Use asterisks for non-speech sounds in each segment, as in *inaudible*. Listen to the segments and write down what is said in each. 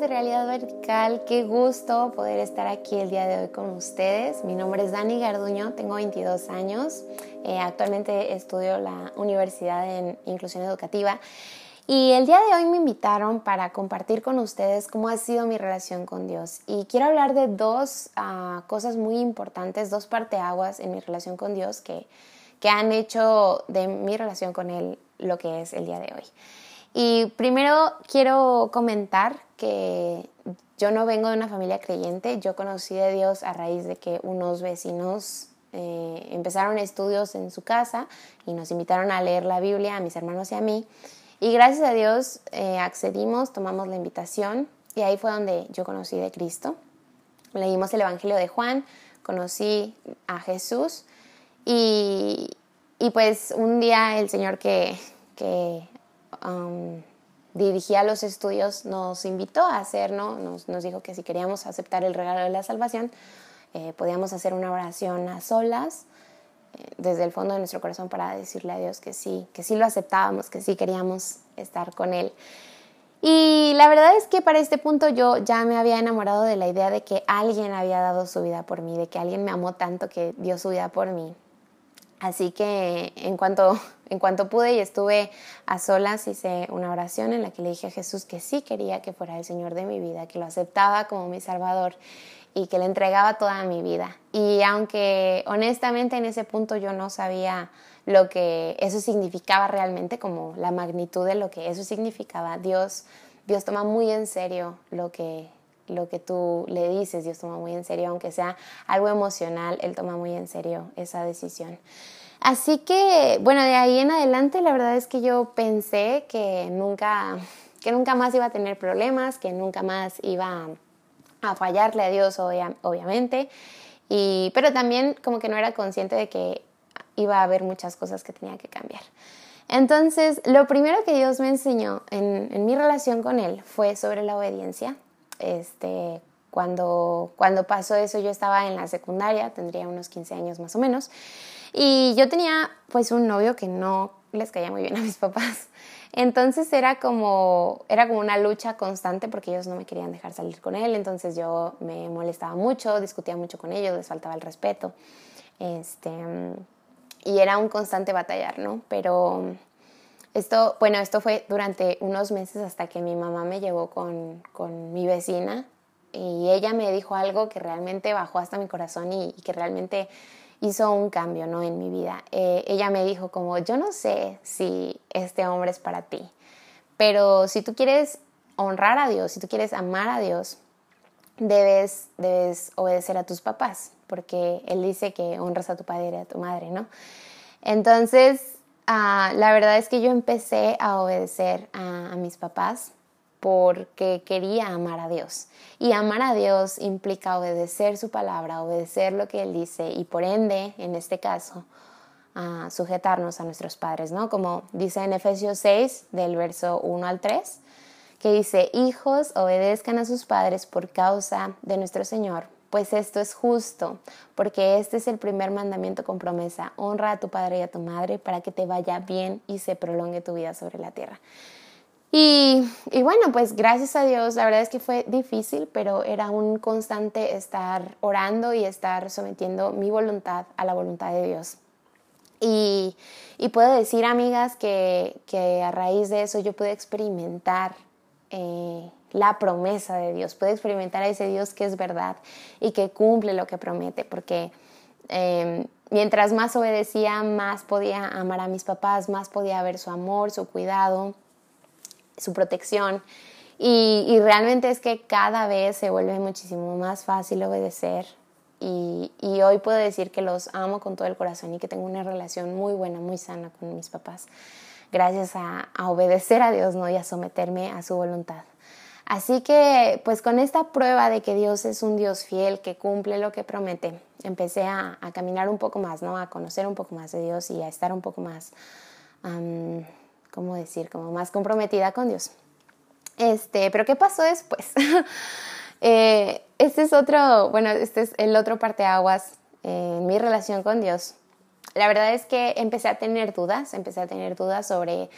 de Realidad Vertical, qué gusto poder estar aquí el día de hoy con ustedes. Mi nombre es Dani Garduño, tengo 22 años, eh, actualmente estudio la Universidad en Inclusión Educativa y el día de hoy me invitaron para compartir con ustedes cómo ha sido mi relación con Dios. Y quiero hablar de dos ah, cosas muy importantes, dos parteaguas en mi relación con Dios que, que han hecho de mi relación con Él lo que es el día de hoy. Y primero quiero comentar que yo no vengo de una familia creyente, yo conocí de Dios a raíz de que unos vecinos eh, empezaron estudios en su casa y nos invitaron a leer la Biblia a mis hermanos y a mí. Y gracias a Dios eh, accedimos, tomamos la invitación y ahí fue donde yo conocí de Cristo. Leímos el Evangelio de Juan, conocí a Jesús y, y pues un día el Señor que, que dirigía los estudios nos invitó a hacer, ¿no? Nos, dijo que si queríamos aceptar el regalo de la salvación, eh, podíamos hacer una oración a solas eh, desde el fondo de nuestro corazón para decirle a Dios que sí, que sí lo aceptábamos, que sí queríamos estar con Él. Y la verdad es que para este punto yo ya me había enamorado de la idea de que alguien había dado su vida por mí, de que alguien me amó tanto que dio su vida por mí. Así que en cuanto, *laughs* en cuanto pude y estuve a solas, hice una oración en la que le dije a Jesús que sí quería que fuera el Señor de mi vida, que lo aceptaba como mi Salvador y que le entregaba toda mi vida. Y aunque honestamente en ese punto yo no sabía lo que eso significaba realmente, como la magnitud de lo que eso significaba, Dios, Dios toma muy en serio lo que, lo que tú le dices, Dios toma muy en serio, aunque sea algo emocional, Él toma muy en serio esa decisión. Así que, bueno, de ahí en adelante la verdad es que yo pensé que nunca, que nunca más iba a tener problemas, que nunca más iba a fallarle a Dios, obviamente, y, pero también como que no era consciente de que iba a haber muchas cosas que tenía que cambiar. Entonces, lo primero que Dios me enseñó en, en mi relación con Él fue sobre la obediencia, este, cuando, cuando pasó eso yo estaba en la secundaria, tendría unos 15 años más o menos, y yo tenía pues un novio que no les caía muy bien a mis papás. Entonces era como, era como una lucha constante porque ellos no me querían dejar salir con él, entonces yo me molestaba mucho, discutía mucho con ellos, les faltaba el respeto. Este, y era un constante batallar, ¿no? Pero esto, bueno, esto fue durante unos meses hasta que mi mamá me llevó con, con mi vecina y ella me dijo algo que realmente bajó hasta mi corazón y, que realmente hizo un cambio ¿no? en mi vida. Eh, ella me dijo como, yo no sé si este hombre es para ti, pero si tú quieres honrar a Dios, si tú quieres amar a Dios, debes, debes obedecer a tus papás, porque Él dice que honras a tu padre y a tu madre, ¿no? Entonces, Ah, la verdad es que yo empecé a obedecer a, mis papás porque quería amar a Dios. Y amar a Dios implica obedecer su palabra, obedecer lo que Él dice y por ende, en este caso, sujetarnos a nuestros padres, ¿no? Como dice en Efesios 6, del verso 1 al 3, que dice, hijos, obedezcan a sus padres por causa de nuestro Señor, pues esto es justo, porque este es el primer mandamiento con promesa, honra a tu padre y a tu madre para que te vaya bien y se prolongue tu vida sobre la tierra. Y, bueno, pues gracias a Dios, la verdad es que fue difícil, pero era un constante estar orando y estar sometiendo mi voluntad a la voluntad de Dios. Y, puedo decir, amigas, que, que, a raíz de eso yo pude experimentar eh, la promesa de Dios, puede experimentar a ese Dios que es verdad y que cumple lo que promete, porque em, mientras más obedecía, más podía amar a mis papás, más podía ver su amor, su cuidado, su protección. Y, realmente es que cada vez se vuelve muchísimo más fácil obedecer. Y, hoy puedo decir que los amo con todo el corazón y que tengo una relación muy buena, muy sana con mis papás, gracias a, a obedecer a Dios ¿no? y a someterme a su voluntad. Así que, pues con esta prueba de que Dios es un Dios fiel, que cumple lo que promete, empecé a, caminar un poco más, ¿no? A conocer un poco más de Dios y a estar un poco más, ¿cómo decir? Como más comprometida con Dios. Este, pero ¿qué pasó después? *laughs* eh, este es otro, bueno, este es el otro parteaguas en mi relación con Dios. La verdad es que empecé a tener dudas, empecé a tener dudas sobre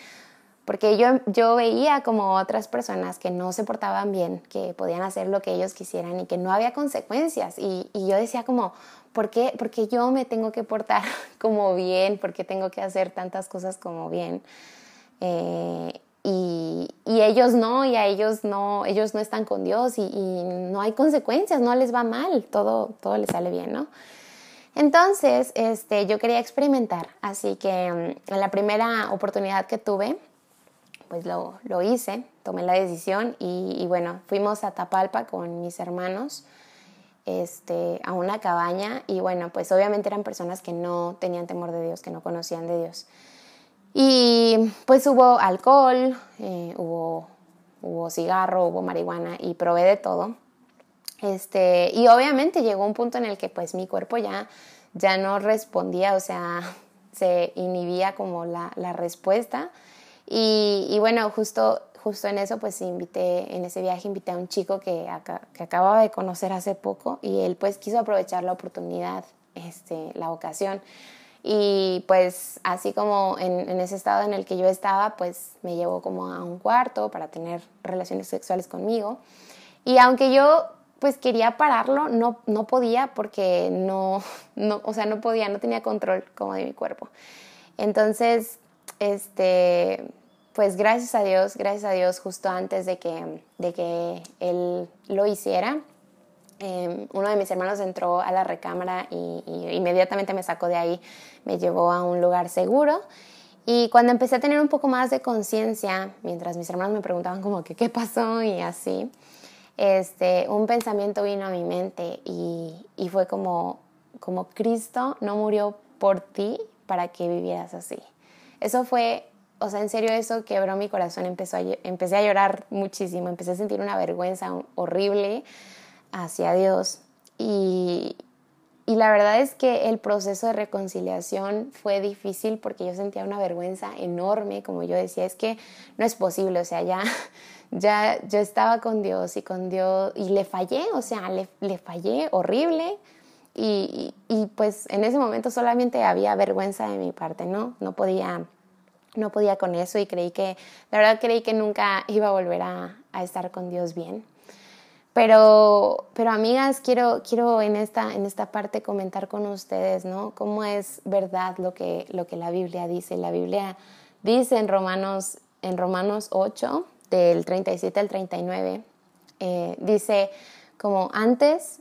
porque yo, yo veía como otras personas que no se portaban bien, que podían hacer lo que ellos quisieran y que no había consecuencias. Y, y yo decía como, ¿por qué? Porque yo me tengo que portar *laughs* como bien, porque tengo que hacer tantas cosas como bien. Eh, y, y, ellos no, y a ellos no, ellos no están con Dios y, y, no hay consecuencias, no les va mal, todo, todo les sale bien, ¿no? Entonces, este, yo quería experimentar, así que mm, en la primera oportunidad que tuve, pues lo, lo hice, tomé la decisión y, bueno, fuimos a Tapalpa con mis hermanos este, a una cabaña y bueno, pues obviamente eran personas que no tenían temor de Dios, que no conocían de Dios. Y pues hubo alcohol, eh, hubo, hubo cigarro, hubo marihuana y probé de todo. Este, y obviamente llegó un punto en el que pues mi cuerpo ya, ya no respondía, o sea, se inhibía como la, la respuesta. Y, y, bueno, justo, justo en eso pues invité, en ese viaje invité a un chico que, que acababa de conocer hace poco y él pues quiso aprovechar la oportunidad, este, la ocasión. Y pues así como en, en, ese estado en el que yo estaba, pues me llevó como a un cuarto para tener relaciones sexuales conmigo. Y aunque yo pues quería pararlo, no, no podía porque no, no, o sea, no podía, no tenía control como de mi cuerpo. Entonces, este, pues gracias a Dios, gracias a Dios, justo antes de que, de que él lo hiciera, eh, uno de mis hermanos entró a la recámara y, y, inmediatamente me sacó de ahí, me llevó a un lugar seguro. Y cuando empecé a tener un poco más de conciencia, mientras mis hermanos me preguntaban como que qué pasó y así, este, un pensamiento vino a mi mente y, y fue como, como Cristo no murió por ti para que vivieras así. Eso fue, o sea, en serio eso quebró mi corazón, empezó a, empecé a llorar muchísimo, empecé a sentir una vergüenza horrible hacia Dios y, y la verdad es que el proceso de reconciliación fue difícil porque yo sentía una vergüenza enorme, como yo decía, es que no es posible, o sea, ya *laughs* ya yo estaba con Dios y con Dios y le fallé, o sea, le, le fallé horrible y, y, pues en ese momento solamente había vergüenza de mi parte, ¿no? No podía, no podía con eso y creí que, la verdad creí que nunca iba a volver a, estar con Dios bien. Pero, pero amigas, quiero, quiero en, esta, en esta parte comentar con ustedes, ¿no? Cómo es verdad lo que, lo que la Biblia dice. La Biblia dice en Romanos, en Romanos 8, del 37 al 39, eh, dice como antes,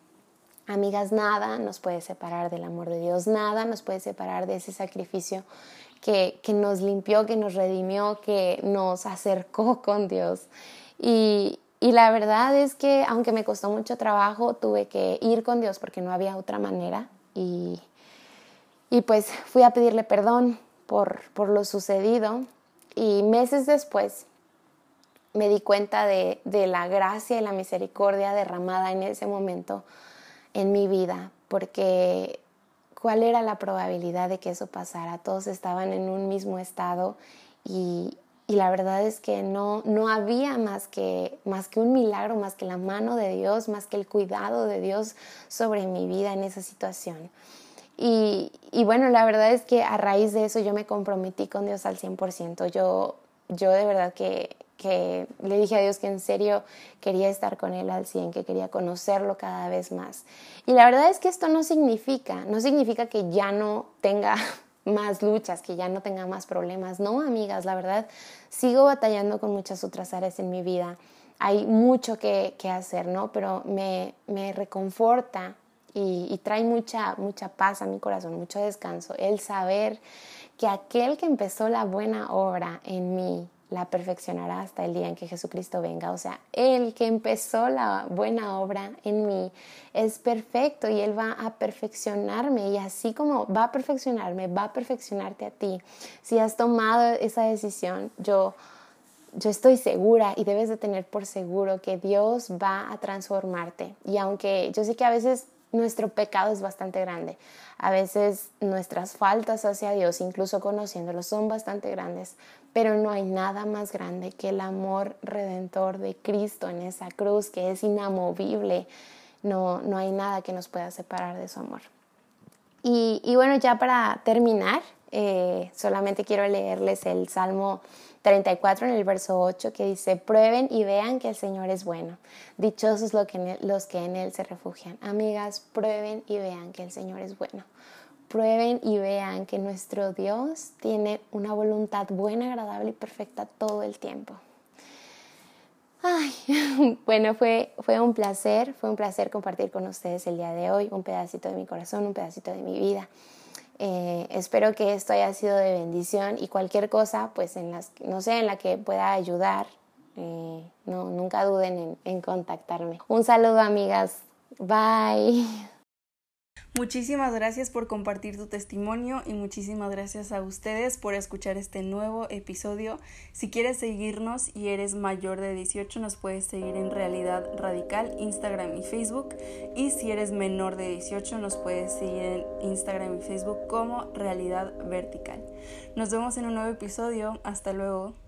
Amigas, nada nos puede separar del amor de Dios, nada nos puede separar de ese sacrificio que, que nos limpió, que nos redimió, que nos acercó *laughs* con Dios. Y, y la verdad es que aunque me costó mucho trabajo, tuve que ir con Dios porque no había otra manera. Y, y pues fui a pedirle perdón por, por lo sucedido. Y meses después me di cuenta de, de la gracia y la misericordia derramada en ese momento en mi vida, porque cuál era la probabilidad de que eso pasara. Todos estaban en un mismo estado y, y la verdad es que no, no había más que, más que un milagro, más que la mano de Dios, más que el cuidado de Dios sobre mi vida en esa situación. Y, y bueno, la verdad es que a raíz de eso yo me comprometí con Dios al 100%. Yo, yo de verdad que que le dije a Dios que en serio quería estar con Él al 100, que quería conocerlo cada vez más. Y la verdad es que esto no significa, no significa que ya no tenga *laughs* más luchas, que ya no tenga más problemas. No, amigas, la verdad, sigo batallando con muchas otras áreas en mi vida. Hay mucho que, que hacer, ¿no? Pero me, me reconforta y, y trae mucha, mucha paz a mi corazón, mucho descanso, el saber que aquel que empezó la buena obra en mí la perfeccionará hasta el día en que Jesucristo venga. O sea, el que empezó la buena obra en mí es perfecto y Él va a perfeccionarme y así como va a perfeccionarme, va a perfeccionarte a ti. Si has tomado esa decisión, yo, yo estoy segura y debes de tener por seguro que Dios va a transformarte. Y aunque yo sé que a veces nuestro pecado es bastante grande. A veces nuestras faltas hacia Dios, incluso conociéndolo, son bastante grandes, pero no hay nada más grande que el amor redentor de Cristo en esa cruz, que es inamovible. No, no hay nada que nos pueda separar de su amor. Y, y bueno, ya para terminar, eh, solamente quiero leerles el Salmo 34 en el verso 8 que dice, prueben y vean que el Señor es bueno. Dichosos los que, los que en Él se refugian. Amigas, prueben y vean que el Señor es bueno. Prueben y vean que nuestro Dios tiene una voluntad buena, agradable y perfecta todo el tiempo. Ay, *laughs* bueno, fue, fue un placer, fue un placer compartir con ustedes el día de hoy, un pedacito de mi corazón, un pedacito de mi vida. Eh, espero que esto haya sido de bendición y cualquier cosa, pues en las, no sé, en la que pueda ayudar, eh, no, nunca duden en, en contactarme. Un saludo, amigas. Bye. *laughs* Muchísimas gracias por compartir tu testimonio y muchísimas gracias a ustedes por escuchar este nuevo episodio. Si quieres seguirnos y eres mayor de 18 nos puedes seguir en Realidad Radical, Instagram y Facebook. Y si eres menor de 18 nos puedes seguir en Instagram y Facebook como Realidad Vertical. Nos vemos en un nuevo episodio. Hasta luego.